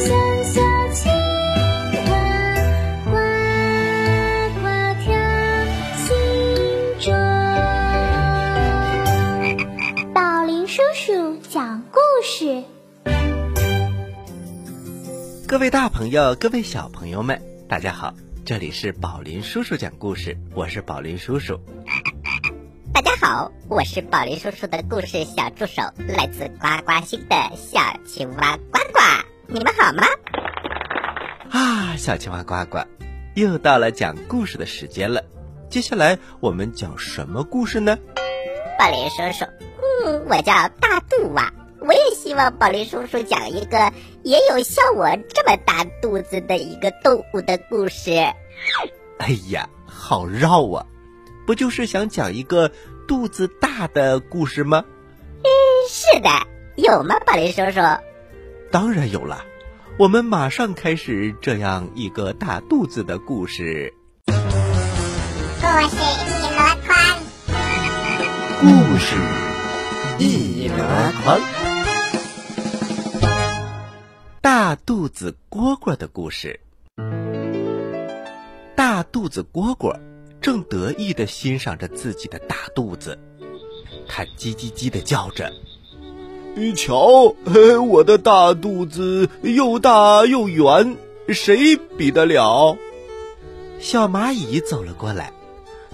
小小青宝林叔叔讲故事。各位大朋友、各位小朋友们，大家好，这里是宝林叔叔讲故事，我是宝林叔叔。大家好，我是宝林叔叔的故事小助手，来自呱呱星的小青蛙呱呱。你们好吗？啊，小青蛙呱呱，又到了讲故事的时间了。接下来我们讲什么故事呢？宝林叔叔，嗯，我叫大肚蛙。我也希望宝林叔叔讲一个也有像我这么大肚子的一个动物的故事。哎呀，好绕啊！不就是想讲一个肚子大的故事吗？嗯，是的，有吗，宝林叔叔？当然有了，我们马上开始这样一个大肚子的故事。故事一箩筐，故事一箩筐。大肚子蝈蝈的故事。大肚子蝈蝈正得意的欣赏着自己的大肚子，它叽叽叽的叫着：“你你瞧，我的大肚子又大又圆，谁比得了？”小蚂蚁走了过来，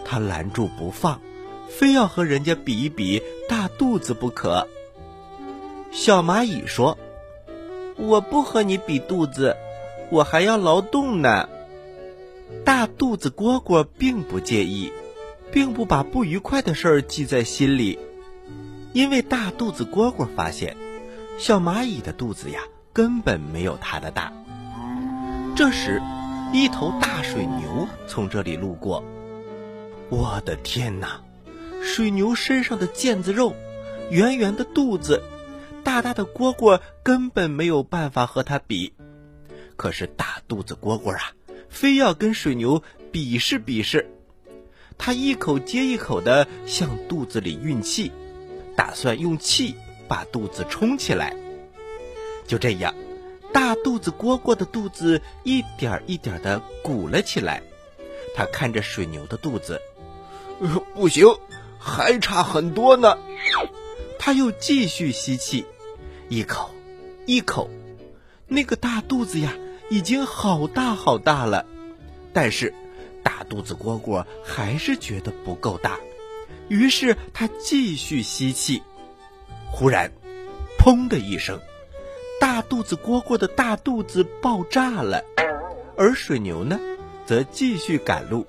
它拦住不放，非要和人家比一比大肚子不可。小蚂蚁说。我不和你比肚子，我还要劳动呢。大肚子蝈蝈并不介意，并不把不愉快的事儿记在心里，因为大肚子蝈蝈发现，小蚂蚁的肚子呀根本没有它的大。这时，一头大水牛从这里路过。我的天哪！水牛身上的腱子肉，圆圆的肚子。大大的蝈蝈根本没有办法和它比，可是大肚子蝈蝈啊，非要跟水牛比试比试。它一口接一口的向肚子里运气，打算用气把肚子充起来。就这样，大肚子蝈蝈的肚子一点儿一点儿的鼓了起来。它看着水牛的肚子，不行，还差很多呢。它又继续吸气。一口，一口，那个大肚子呀，已经好大好大了。但是，大肚子蝈蝈还是觉得不够大，于是他继续吸气。忽然，砰的一声，大肚子蝈蝈的大肚子爆炸了。而水牛呢，则继续赶路，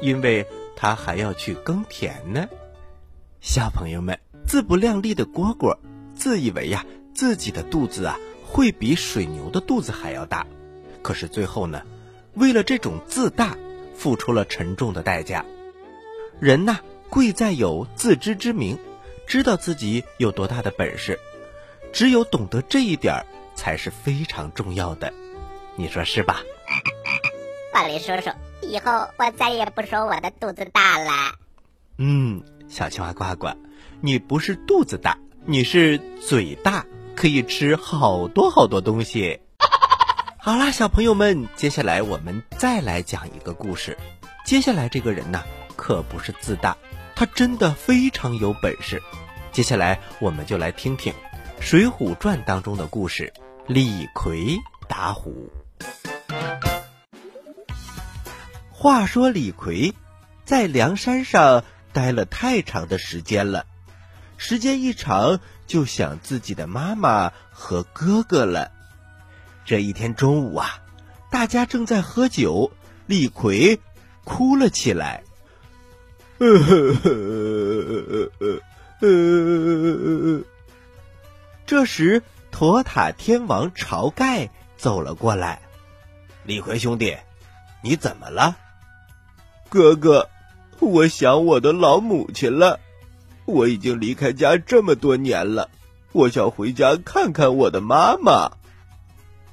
因为它还要去耕田呢。小朋友们，自不量力的蝈蝈，自以为呀。自己的肚子啊，会比水牛的肚子还要大，可是最后呢，为了这种自大，付出了沉重的代价。人呐，贵在有自知之明，知道自己有多大的本事，只有懂得这一点，才是非常重要的。你说是吧？宝林叔叔，以后我再也不说我的肚子大了。嗯，小青蛙呱呱，你不是肚子大，你是嘴大。可以吃好多好多东西。好啦，小朋友们，接下来我们再来讲一个故事。接下来这个人呢，可不是自大，他真的非常有本事。接下来我们就来听听《水浒传》当中的故事：李逵打虎。话说李逵在梁山上待了太长的时间了，时间一长。就想自己的妈妈和哥哥了。这一天中午啊，大家正在喝酒，李逵哭了起来。呃 这时，托塔天王晁盖走了过来：“李逵兄弟，你怎么了？”哥哥，我想我的老母亲了。我已经离开家这么多年了，我想回家看看我的妈妈。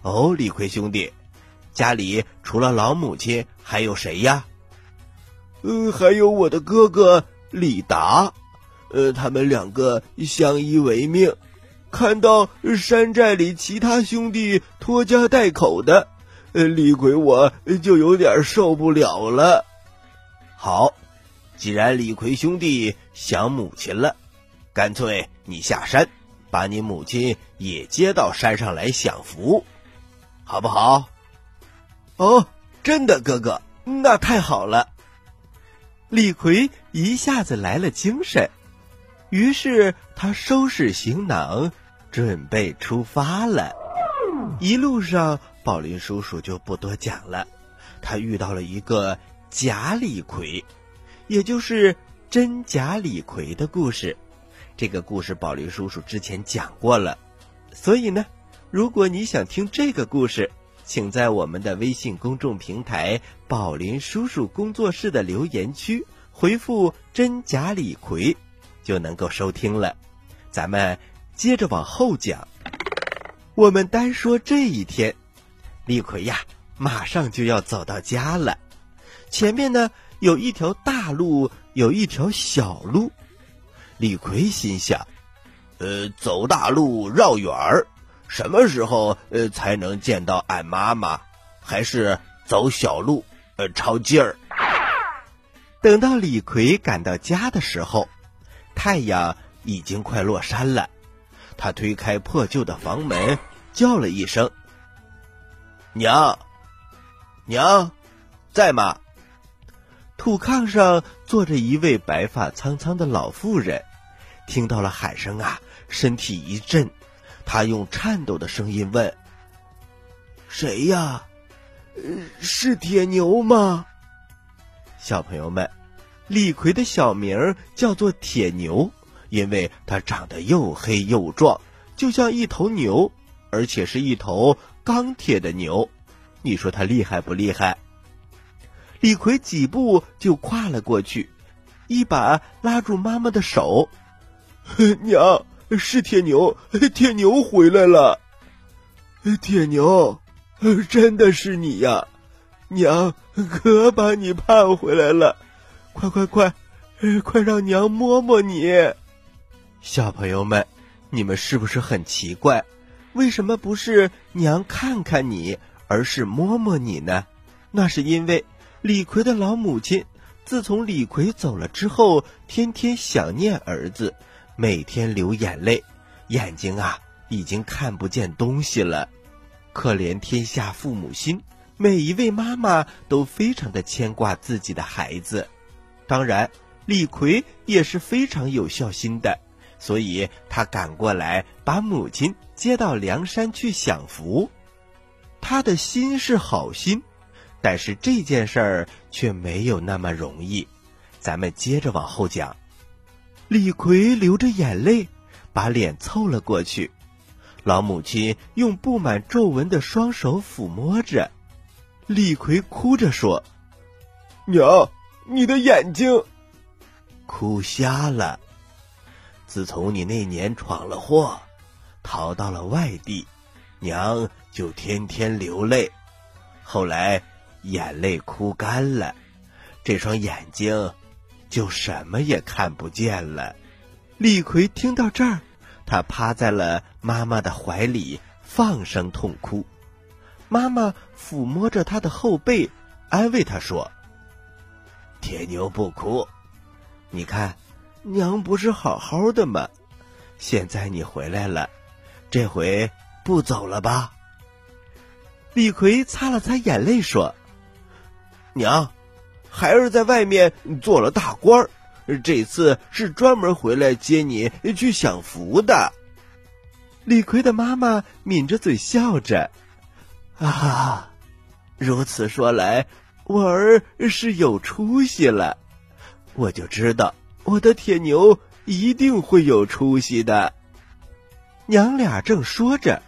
哦，李逵兄弟，家里除了老母亲还有谁呀？嗯，还有我的哥哥李达，呃，他们两个相依为命。看到山寨里其他兄弟拖家带口的，呃，李逵我就有点受不了了。好。既然李逵兄弟想母亲了，干脆你下山，把你母亲也接到山上来享福。好不好？哦，真的，哥哥，那太好了。李逵一下子来了精神，于是他收拾行囊，准备出发了。一路上，宝林叔叔就不多讲了。他遇到了一个假李逵，也就是真假李逵的故事。这个故事宝林叔叔之前讲过了，所以呢，如果你想听这个故事，请在我们的微信公众平台“宝林叔叔工作室”的留言区回复“真假李逵”，就能够收听了。咱们接着往后讲。我们单说这一天，李逵呀，马上就要走到家了。前面呢有一条大路，有一条小路。李逵心想：“呃，走大路绕远儿，什么时候呃才能见到俺妈妈？还是走小路，呃，抄近儿。”等到李逵赶到家的时候，太阳已经快落山了。他推开破旧的房门，叫了一声：“娘，娘，在吗？”土炕上坐着一位白发苍苍的老妇人，听到了喊声啊，身体一震，他用颤抖的声音问：“谁呀？是铁牛吗？”小朋友们，李逵的小名叫做铁牛。因为他长得又黑又壮，就像一头牛，而且是一头钢铁的牛。你说他厉害不厉害？李逵几步就跨了过去，一把拉住妈妈的手：“ 娘，是铁牛，铁牛回来了。铁牛，真的是你呀！娘可把你盼回来了，快快快，快让娘摸摸你。”小朋友们，你们是不是很奇怪？为什么不是娘看看你，而是摸摸你呢？那是因为李逵的老母亲自从李逵走了之后，天天想念儿子，每天流眼泪，眼睛啊已经看不见东西了。可怜天下父母心，每一位妈妈都非常的牵挂自己的孩子。当然，李逵也是非常有孝心的。所以他赶过来，把母亲接到梁山去享福。他的心是好心，但是这件事儿却没有那么容易。咱们接着往后讲。李逵流着眼泪，把脸凑了过去。老母亲用布满皱纹的双手抚摸着。李逵哭着说：“娘，你的眼睛哭瞎了。”自从你那年闯了祸，逃到了外地，娘就天天流泪。后来眼泪哭干了，这双眼睛就什么也看不见了。李逵听到这儿，他趴在了妈妈的怀里，放声痛哭。妈妈抚摸着他的后背，安慰他说：“铁牛不哭，你看。”娘不是好好的吗？现在你回来了，这回不走了吧？李逵擦了擦眼泪说：“娘，孩儿在外面做了大官儿，这次是专门回来接你去享福的。”李逵的妈妈抿着嘴笑着：“啊，如此说来，我儿是有出息了，我就知道。”我的铁牛一定会有出息的。娘俩正说着，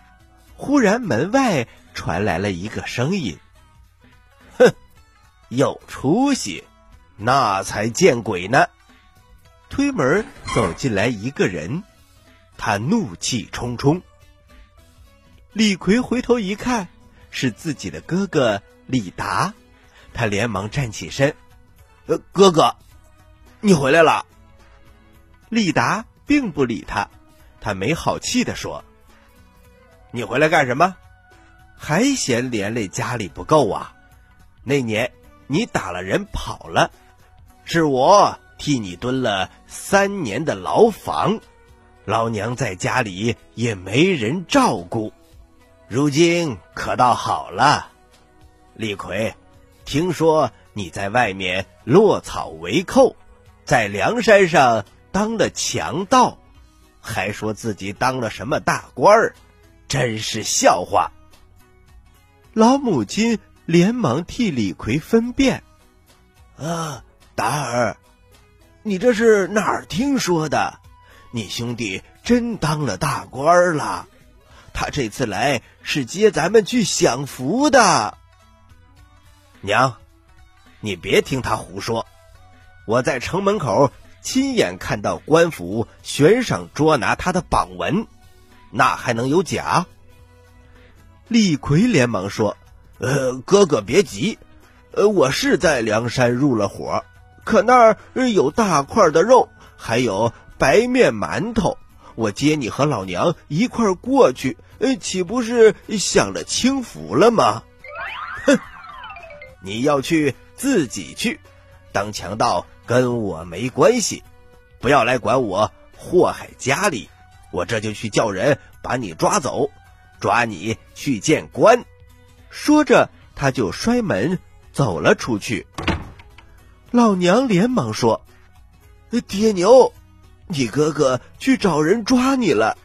忽然门外传来了一个声音：“，有出息，那才见鬼呢！”推门走进来一个人，他怒气冲冲。李逵回头一看，是自己的哥哥李达，他连忙站起身：“呃，哥哥。”你回来了，李达并不理他，他没好气的说：“你回来干什么？还嫌连累家里不够啊？那年你打了人跑了，是我替你蹲了三年的牢房，老娘在家里也没人照顾。”如今可倒好了，李逵，听说你在外面落草为寇，在梁山上当了强盗，还说自己当了什么大官儿，真是笑话。老母亲连忙替李逵分辨：“啊，达儿，你这是哪儿听说的？你兄弟真当了大官了？他这次来是接咱们去享福的。娘，你别听他胡说，我在城门口亲眼看到官府悬赏捉拿他的榜文，那还能有假？”李逵连忙说：“呃，哥哥别急，呃，我是在梁山入了伙，可那儿有大块的肉，还有白面馒头，我接你和老娘一块过去，呃，岂不是享了清福了吗？哼，你要去自己去，当强盗跟我没关系，不要来管我祸害家里，我这就去叫人把你抓走。”抓你去见官，说着他就摔门走了出去。老娘连忙说：“爹牛，你哥哥去找人抓你了，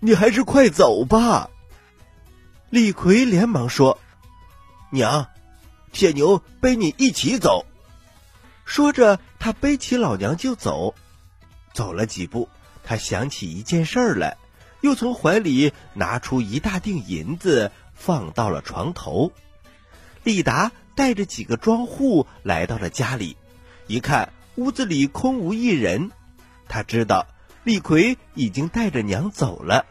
你还是快走吧。”李逵连忙说：“娘，铁牛背你一起走。”说着他背起老娘就走。走了几步，他想起一件事来。又从怀里拿出一大锭银子，放到了床头。李达带着几个庄户来到了家里，一看屋子里空无一人，他知道李逵已经带着娘走了。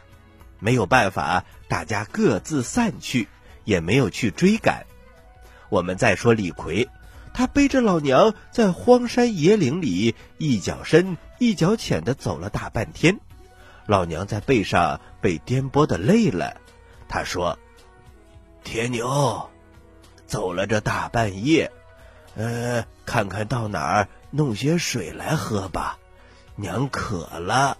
没有办法，大家各自散去，也没有去追赶。我们再说李逵，他背着老娘在荒山野岭里一脚深一脚浅的走了大半天。老娘在背上被颠簸的累了，他说：“铁牛，走了这大半夜，呃，看看到哪儿弄些水来喝吧，娘渴了。”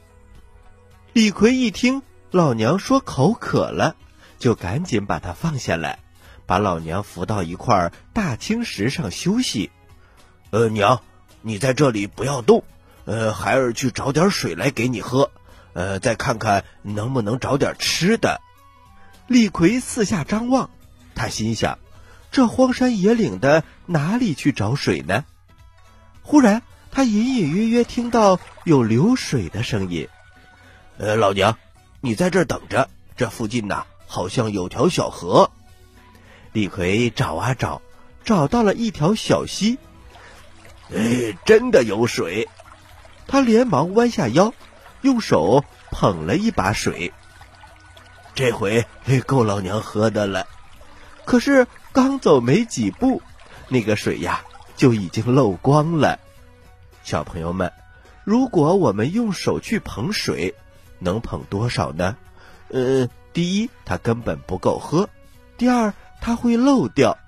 李逵一听老娘说口渴了，就赶紧把他放下来，把老娘扶到一块大青石上休息。呃，娘，你在这里不要动，呃，孩儿去找点水来给你喝。呃，再看看能不能找点吃的。李逵四下张望，他心想：这荒山野岭的，哪里去找水呢？忽然，他隐隐约约听到有流水的声音。呃，老娘，你在这等着，这附近呐，好像有条小河。李逵找啊找，找到了一条小溪。哎，真的有水！他连忙弯下腰。用手捧了一把水，这回够老娘喝的了。可是刚走没几步，那个水呀就已经漏光了。小朋友们，如果我们用手去捧水，能捧多少呢？呃，第一，它根本不够喝；第二，它会漏掉，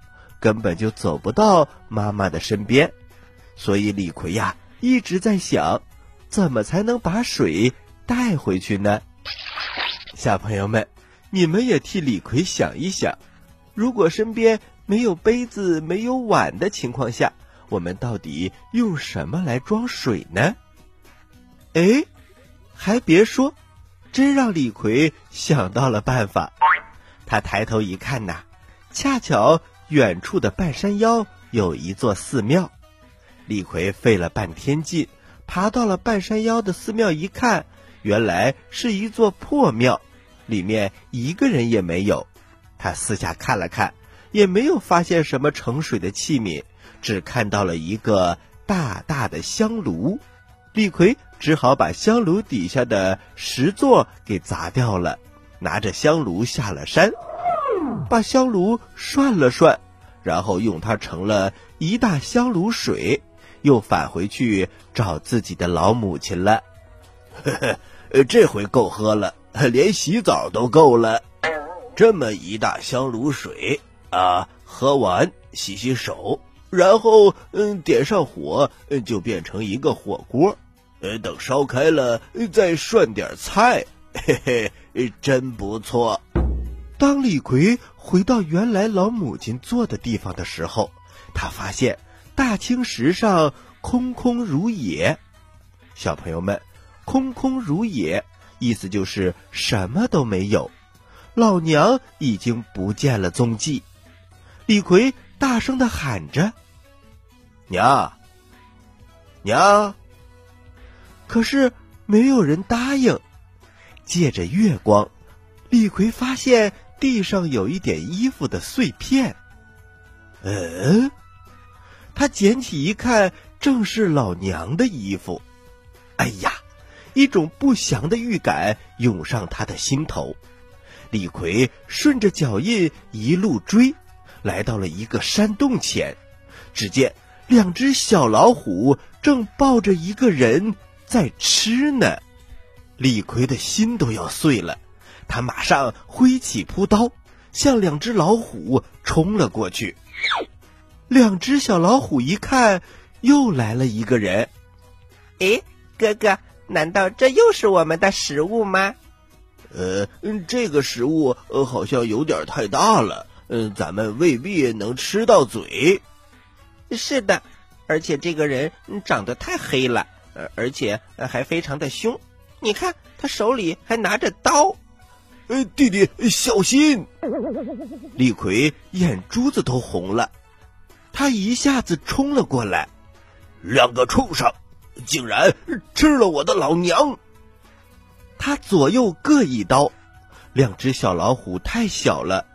根本就走不到妈妈的身边。所以李逵呀一直在想。怎么才能把水带回去呢？小朋友们，你们也替李逵想一想：如果身边没有杯子、没有碗的情况下，我们到底用什么来装水呢？哎，还别说，真让李逵想到了办法。他抬头一看呐，恰巧远处的半山腰有一座寺庙。李逵费了半天劲。爬到了半山腰的寺庙，一看，原来是一座破庙，里面一个人也没有。他四下看了看，也没有发现什么盛水的器皿，只看到了一个大大的香炉。李逵只好把香炉底下的石座给砸掉了，拿着香炉下了山，把香炉涮了涮，然后用它盛了一大香炉水。又返回去找自己的老母亲了，呵 呵，这回够喝了，连洗澡都够了。这么一大香炉水啊，喝完洗洗手，然后嗯点上火，就变成一个火锅。呃，等烧开了再涮点菜，嘿嘿，真不错。当李逵回到原来老母亲坐的地方的时候，他发现大青石上空空如也。小朋友们，空空如也，意思就是什么都没有。老娘已经不见了踪迹。李逵大声的喊着：“娘，娘！”可是没有人答应。借着月光，李逵发现。地上有一点衣服的碎片，嗯，他捡起一看，正是老娘的衣服。哎呀，一种不祥的预感涌上他的心头。李逵顺着脚印一路追，来到了一个山洞前，只见两只小老虎正抱着一个人在吃呢。李逵的心都要碎了。他马上挥起朴刀，向两只老虎冲了过去。两只小老虎一看，又来了一个人。哎，哥哥，难道这又是我们的食物吗？呃，这个食物呃好像有点太大了，嗯，咱们未必能吃到嘴。是的，而且这个人长得太黑了，而且还非常的凶。你看，他手里还拿着刀。呃，弟弟小心！李逵眼珠子都红了，他一下子冲了过来。两个畜生，竟然吃了我的老娘！他左右各一刀，两只小老虎太小了，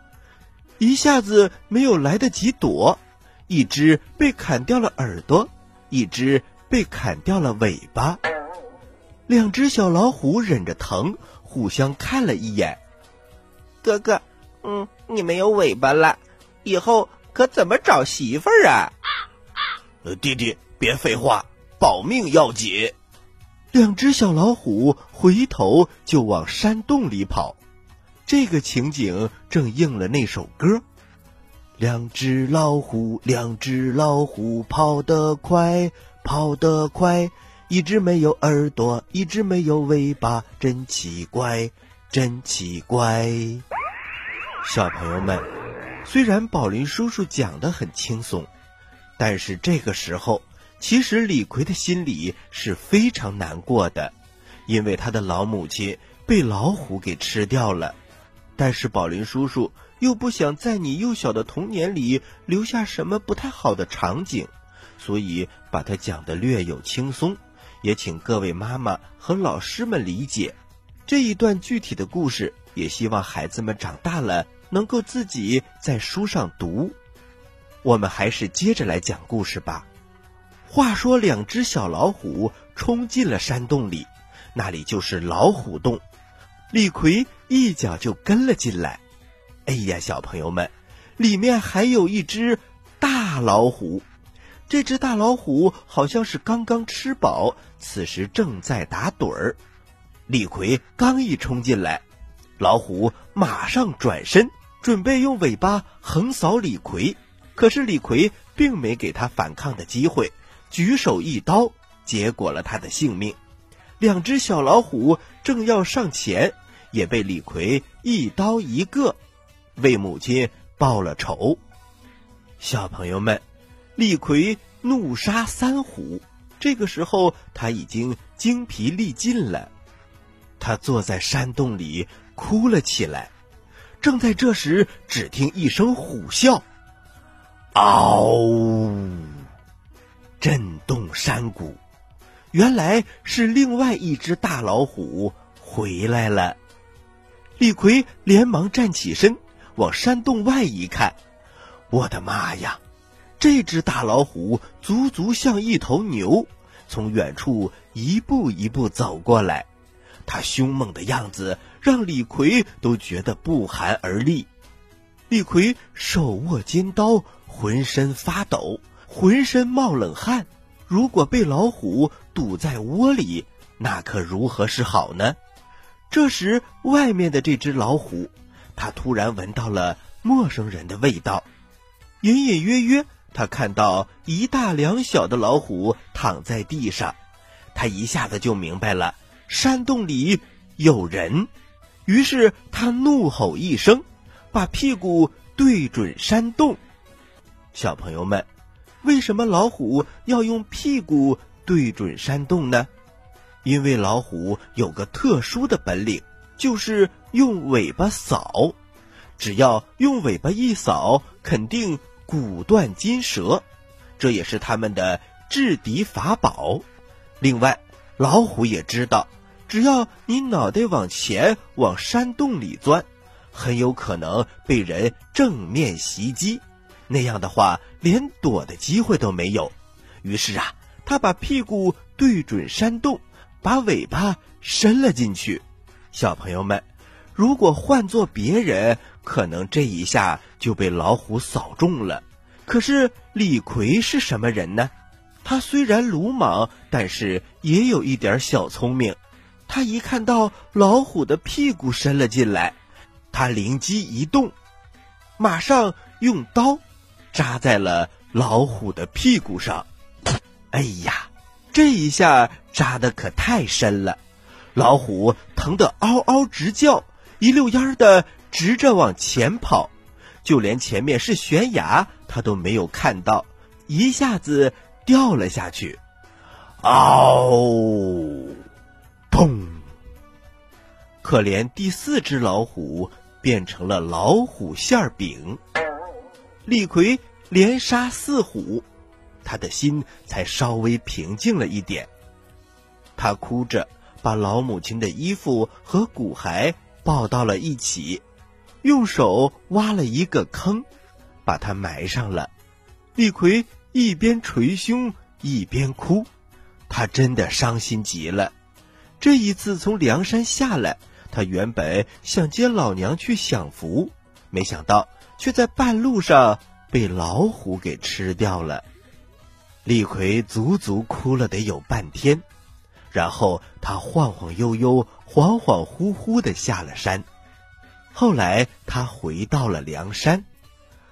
一下子没有来得及躲，一只被砍掉了耳朵，一只被砍掉了尾巴。两只小老虎忍着疼，互相看了一眼。哥哥，嗯，你没有尾巴了，以后可怎么找媳妇儿啊？弟弟，别废话，保命要紧。两只小老虎回头就往山洞里跑，这个情景正应了那首歌：两只老虎，两只老虎，跑得快，跑得快，一只没有耳朵，一只没有尾巴，真奇怪，真奇怪。小朋友们，虽然宝林叔叔讲的很轻松，但是这个时候，其实李逵的心里是非常难过的，因为他的老母亲被老虎给吃掉了。但是宝林叔叔又不想在你幼小的童年里留下什么不太好的场景，所以把它讲的略有轻松，也请各位妈妈和老师们理解这一段具体的故事。也希望孩子们长大了。能够自己在书上读，我们还是接着来讲故事吧。话说，两只小老虎冲进了山洞里，那里就是老虎洞。李逵一脚就跟了进来。哎呀，小朋友们，里面还有一只大老虎。这只大老虎好像是刚刚吃饱，此时正在打盹儿。李逵刚一冲进来。老虎马上转身，准备用尾巴横扫李逵，可是李逵并没给他反抗的机会，举手一刀，结果了他的性命。两只小老虎正要上前，也被李逵一刀一个，为母亲报了仇。小朋友们，李逵怒杀三虎，这个时候他已经精疲力尽了，他坐在山洞里。哭了起来。正在这时，只听一声虎啸，嗷！震动山谷。原来是另外一只大老虎回来了。李逵连忙站起身，往山洞外一看，我的妈呀！这只大老虎足足像一头牛，从远处一步一步走过来。它凶猛的样子让李逵都觉得不寒而栗。李逵手握尖刀，浑身发抖，浑身冒冷汗。如果被老虎堵在窝里，那可如何是好呢？这时，外面的这只老虎，它突然闻到了陌生人的味道，隐隐约约，他看到一大两小的老虎躺在地上，他一下子就明白了。山洞里有人，于是他怒吼一声，把屁股对准山洞。小朋友们，为什么老虎要用屁股对准山洞呢？因为老虎有个特殊的本领，就是用尾巴扫。只要用尾巴一扫，肯定骨断筋折。这也是他们的制敌法宝。另外，老虎也知道，只要你脑袋往前往山洞里钻，很有可能被人正面袭击。那样的话，连躲的机会都没有。于是啊，他把屁股对准山洞，把尾巴伸了进去。小朋友们，如果换做别人，可能这一下就被老虎扫中了。可是李逵是什么人呢？他虽然鲁莽，但是也有一点小聪明。他一看到老虎的屁股伸了进来，他灵机一动，马上用刀。扎在了老虎的屁股上，哎呀，这一下扎的可太深了，老虎疼得嗷嗷直叫，一溜烟儿的直着往前跑，就连前面是悬崖，他都没有看到，一下子掉了下去，嗷，砰！可怜第四只老虎变成了老虎馅饼。李逵连杀四虎，他的心才稍微平静了一点。他哭着把老母亲的衣服和骨骸抱到了一起，用手挖了一个坑，把它埋上了。李逵一边捶胸一边哭，他真的伤心极了。这一次从梁山下来，他原本想接老娘去享福，没想到。却在半路上被老虎给吃掉了。李逵足足哭了得有半天，然后他晃晃悠悠、恍恍惚惚的下了山。后来他回到了梁山，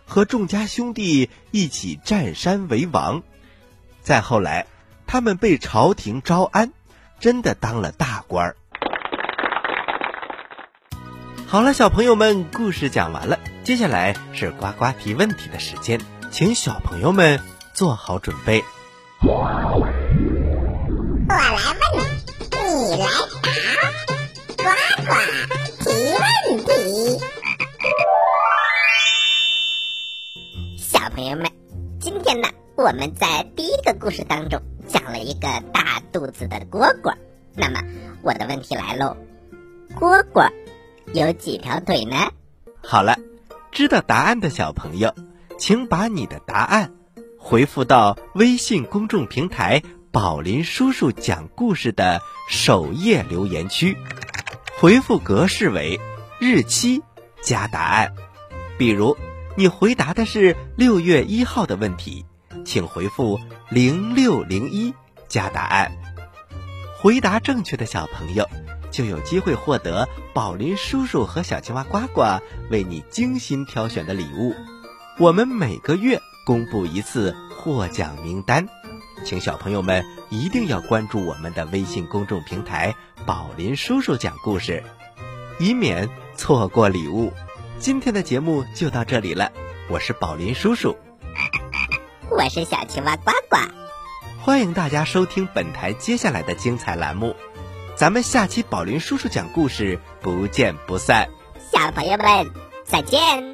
和众家兄弟一起占山为王。再后来，他们被朝廷招安，真的当了大官儿。好了，小朋友们，故事讲完了。接下来是呱呱提问题的时间，请小朋友们做好准备。我来问，你来答，呱呱提问题。小朋友们，今天呢，我们在第一个故事当中讲了一个大肚子的蝈蝈。那么，我的问题来喽，蝈蝈。有几条腿呢？好了，知道答案的小朋友，请把你的答案回复到微信公众平台“宝林叔叔讲故事”的首页留言区，回复格式为日期加答案。比如，你回答的是六月一号的问题，请回复零六零一加答案。回答正确的小朋友。就有机会获得宝林叔叔和小青蛙呱呱为你精心挑选的礼物。我们每个月公布一次获奖名单，请小朋友们一定要关注我们的微信公众平台“宝林叔叔讲故事”，以免错过礼物。今天的节目就到这里了，我是宝林叔叔，我是小青蛙呱呱，欢迎大家收听本台接下来的精彩栏目。咱们下期宝林叔叔讲故事，不见不散。小朋友们，再见。